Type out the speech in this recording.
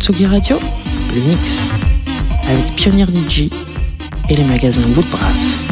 Tsugi Radio, le mix, avec Pionnier DJ et les magasins Woodbrass.